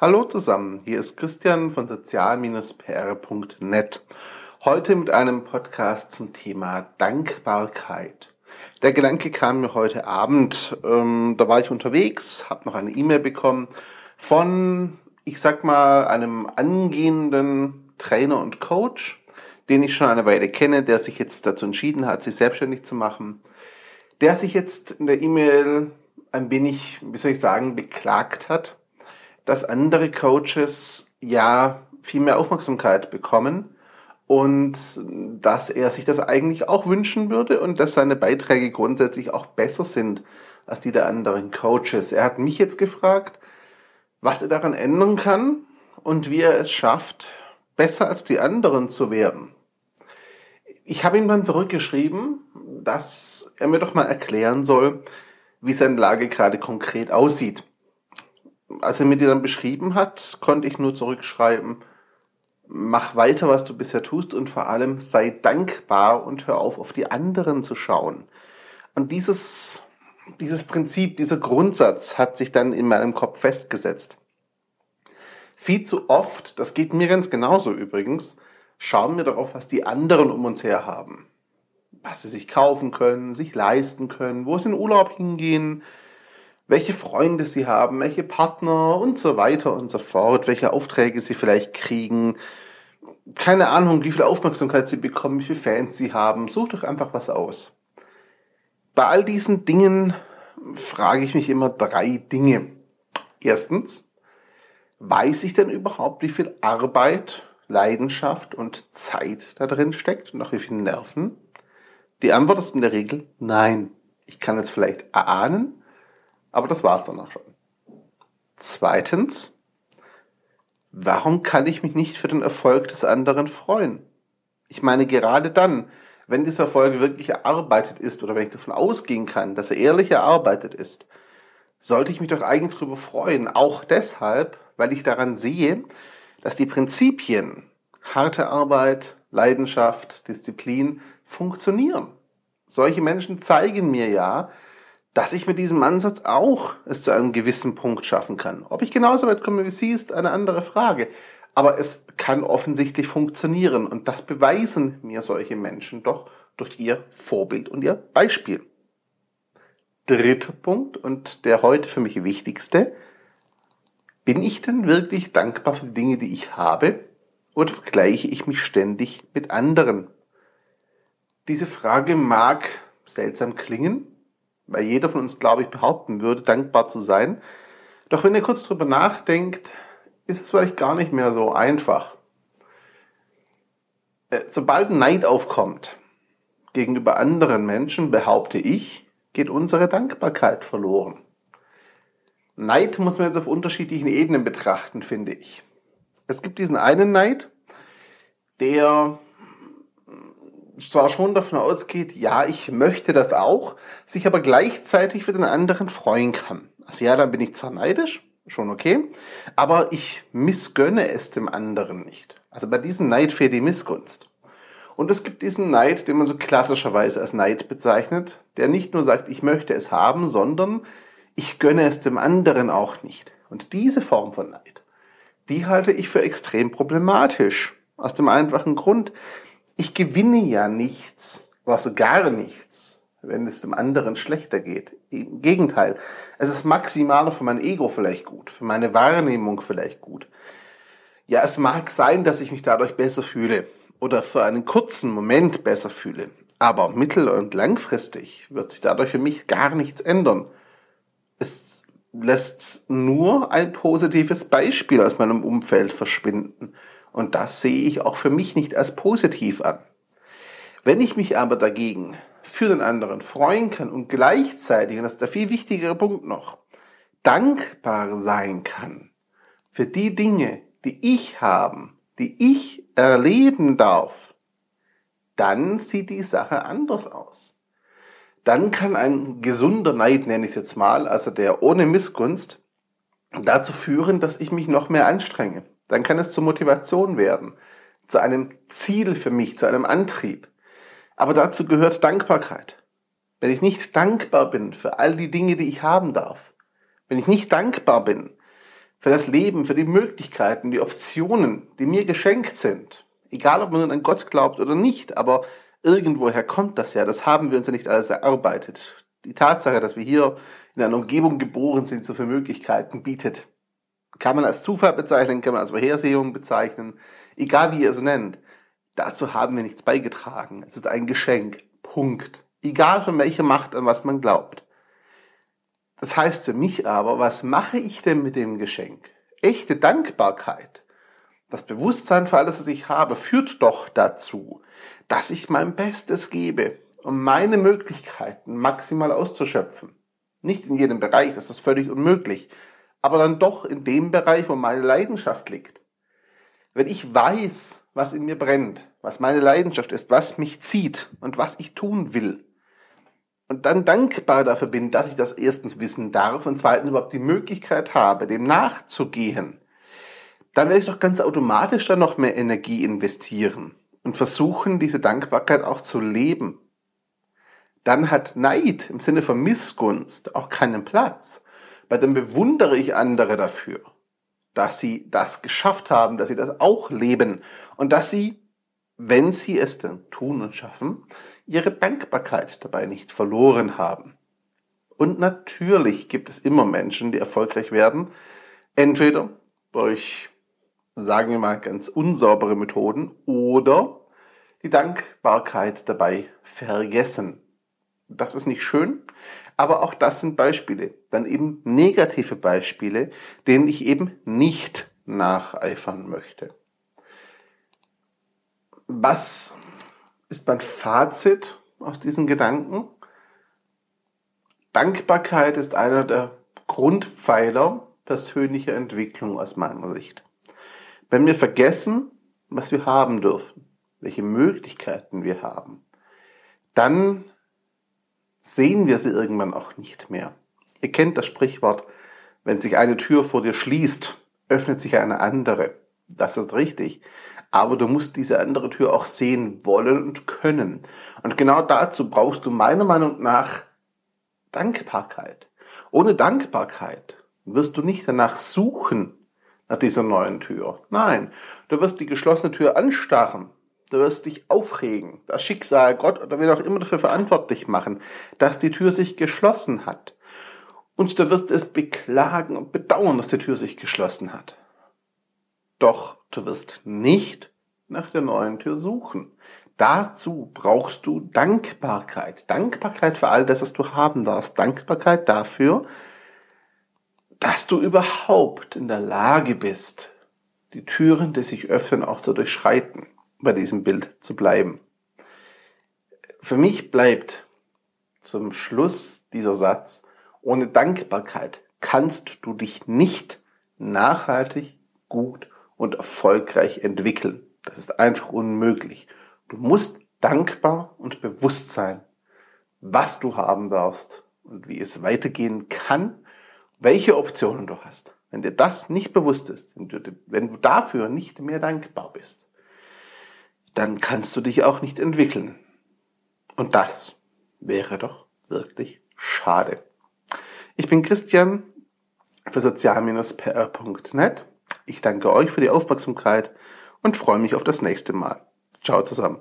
Hallo zusammen, hier ist Christian von sozial-pr.net. Heute mit einem Podcast zum Thema Dankbarkeit. Der Gedanke kam mir heute Abend, ähm, da war ich unterwegs, habe noch eine E-Mail bekommen von, ich sag mal, einem angehenden Trainer und Coach, den ich schon eine Weile kenne, der sich jetzt dazu entschieden hat, sich selbstständig zu machen, der sich jetzt in der E-Mail ein wenig, wie soll ich sagen, beklagt hat, dass andere Coaches ja viel mehr Aufmerksamkeit bekommen und dass er sich das eigentlich auch wünschen würde und dass seine Beiträge grundsätzlich auch besser sind als die der anderen Coaches. Er hat mich jetzt gefragt, was er daran ändern kann und wie er es schafft, besser als die anderen zu werden. Ich habe ihm dann zurückgeschrieben, dass er mir doch mal erklären soll, wie seine Lage gerade konkret aussieht. Als er mir die dann beschrieben hat, konnte ich nur zurückschreiben, mach weiter, was du bisher tust und vor allem sei dankbar und hör auf, auf die anderen zu schauen. Und dieses, dieses Prinzip, dieser Grundsatz hat sich dann in meinem Kopf festgesetzt. Viel zu oft, das geht mir ganz genauso übrigens, schauen wir darauf, was die anderen um uns her haben was sie sich kaufen können, sich leisten können, wo sie in Urlaub hingehen, welche Freunde sie haben, welche Partner und so weiter und so fort, welche Aufträge sie vielleicht kriegen. Keine Ahnung, wie viel Aufmerksamkeit sie bekommen, wie viele Fans sie haben. Such doch einfach was aus. Bei all diesen Dingen frage ich mich immer drei Dinge. Erstens, weiß ich denn überhaupt, wie viel Arbeit, Leidenschaft und Zeit da drin steckt und auch wie viel Nerven? Die Antwort ist in der Regel nein. Ich kann es vielleicht erahnen, aber das war's dann auch schon. Zweitens, warum kann ich mich nicht für den Erfolg des anderen freuen? Ich meine, gerade dann, wenn dieser Erfolg wirklich erarbeitet ist oder wenn ich davon ausgehen kann, dass er ehrlich erarbeitet ist, sollte ich mich doch eigentlich darüber freuen. Auch deshalb, weil ich daran sehe, dass die Prinzipien harte Arbeit, Leidenschaft, Disziplin funktionieren. Solche Menschen zeigen mir ja, dass ich mit diesem Ansatz auch es zu einem gewissen Punkt schaffen kann. Ob ich genauso weit komme wie Sie, ist eine andere Frage. Aber es kann offensichtlich funktionieren und das beweisen mir solche Menschen doch durch ihr Vorbild und ihr Beispiel. Dritter Punkt und der heute für mich wichtigste. Bin ich denn wirklich dankbar für die Dinge, die ich habe? Oder vergleiche ich mich ständig mit anderen? Diese Frage mag seltsam klingen, weil jeder von uns, glaube ich, behaupten würde, dankbar zu sein. Doch wenn ihr kurz drüber nachdenkt, ist es vielleicht gar nicht mehr so einfach. Äh, sobald Neid aufkommt gegenüber anderen Menschen, behaupte ich, geht unsere Dankbarkeit verloren. Neid muss man jetzt auf unterschiedlichen Ebenen betrachten, finde ich. Es gibt diesen einen Neid, der zwar schon davon ausgeht, ja, ich möchte das auch, sich aber gleichzeitig für den anderen freuen kann. Also ja, dann bin ich zwar neidisch, schon okay, aber ich missgönne es dem anderen nicht. Also bei diesem Neid fehlt die Missgunst. Und es gibt diesen Neid, den man so klassischerweise als Neid bezeichnet, der nicht nur sagt, ich möchte es haben, sondern ich gönne es dem anderen auch nicht. Und diese Form von Neid, die halte ich für extrem problematisch. Aus dem einfachen Grund, ich gewinne ja nichts, also gar nichts, wenn es dem anderen schlechter geht. Im Gegenteil, es ist maximal für mein Ego vielleicht gut, für meine Wahrnehmung vielleicht gut. Ja, es mag sein, dass ich mich dadurch besser fühle oder für einen kurzen Moment besser fühle, aber mittel- und langfristig wird sich dadurch für mich gar nichts ändern. Es lässt nur ein positives Beispiel aus meinem Umfeld verschwinden und das sehe ich auch für mich nicht als positiv an. Wenn ich mich aber dagegen für den anderen freuen kann und gleichzeitig, und das ist der viel wichtigere Punkt noch, dankbar sein kann für die Dinge, die ich haben, die ich erleben darf, dann sieht die Sache anders aus. Dann kann ein gesunder Neid, nenne ich es jetzt mal, also der ohne Missgunst, dazu führen, dass ich mich noch mehr anstrenge, dann kann es zur Motivation werden, zu einem Ziel für mich, zu einem Antrieb. Aber dazu gehört Dankbarkeit. Wenn ich nicht dankbar bin für all die Dinge, die ich haben darf, wenn ich nicht dankbar bin, für das Leben, für die Möglichkeiten, die Optionen, die mir geschenkt sind. Egal, ob man an Gott glaubt oder nicht, aber irgendwoher kommt das ja. Das haben wir uns ja nicht alles erarbeitet. Die Tatsache, dass wir hier in einer Umgebung geboren sind, so viele Möglichkeiten bietet. Kann man als Zufall bezeichnen, kann man als Vorhersehung bezeichnen, egal wie ihr es nennt. Dazu haben wir nichts beigetragen. Es ist ein Geschenk. Punkt. Egal von welcher Macht an was man glaubt. Das heißt für mich aber, was mache ich denn mit dem Geschenk? Echte Dankbarkeit, das Bewusstsein für alles, was ich habe, führt doch dazu, dass ich mein Bestes gebe, um meine Möglichkeiten maximal auszuschöpfen. Nicht in jedem Bereich, das ist völlig unmöglich, aber dann doch in dem Bereich, wo meine Leidenschaft liegt. Wenn ich weiß, was in mir brennt, was meine Leidenschaft ist, was mich zieht und was ich tun will, und dann dankbar dafür bin, dass ich das erstens wissen darf und zweitens überhaupt die Möglichkeit habe, dem nachzugehen, dann werde ich doch ganz automatisch dann noch mehr Energie investieren und versuchen, diese Dankbarkeit auch zu leben. Dann hat Neid im Sinne von Missgunst auch keinen Platz, weil dann bewundere ich andere dafür, dass sie das geschafft haben, dass sie das auch leben und dass sie, wenn sie es denn tun und schaffen, ihre Dankbarkeit dabei nicht verloren haben. Und natürlich gibt es immer Menschen, die erfolgreich werden, entweder durch, sagen wir mal, ganz unsaubere Methoden oder die Dankbarkeit dabei vergessen. Das ist nicht schön, aber auch das sind Beispiele. Dann eben negative Beispiele, denen ich eben nicht nacheifern möchte. Was ist mein Fazit aus diesen Gedanken. Dankbarkeit ist einer der Grundpfeiler persönlicher Entwicklung aus meiner Sicht. Wenn wir vergessen, was wir haben dürfen, welche Möglichkeiten wir haben, dann sehen wir sie irgendwann auch nicht mehr. Ihr kennt das Sprichwort, wenn sich eine Tür vor dir schließt, öffnet sich eine andere. Das ist richtig aber du musst diese andere Tür auch sehen wollen und können. Und genau dazu brauchst du meiner Meinung nach Dankbarkeit. Ohne Dankbarkeit wirst du nicht danach suchen, nach dieser neuen Tür. Nein, du wirst die geschlossene Tür anstarren. Du wirst dich aufregen, das Schicksal, Gott oder wer auch immer dafür verantwortlich machen, dass die Tür sich geschlossen hat. Und du wirst es beklagen und bedauern, dass die Tür sich geschlossen hat. Doch du wirst nicht nach der neuen Tür suchen. Dazu brauchst du Dankbarkeit. Dankbarkeit für all das, was du haben darfst. Dankbarkeit dafür, dass du überhaupt in der Lage bist, die Türen, die sich öffnen, auch zu durchschreiten, bei diesem Bild zu bleiben. Für mich bleibt zum Schluss dieser Satz, ohne Dankbarkeit kannst du dich nicht nachhaltig gut und erfolgreich entwickeln. Das ist einfach unmöglich. Du musst dankbar und bewusst sein, was du haben darfst und wie es weitergehen kann, welche Optionen du hast. Wenn dir das nicht bewusst ist, wenn du, dafür nicht mehr dankbar bist, dann kannst du dich auch nicht entwickeln. Und das wäre doch wirklich schade. Ich bin Christian für sozial-pr.net ich danke euch für die Aufmerksamkeit und freue mich auf das nächste Mal. Ciao zusammen.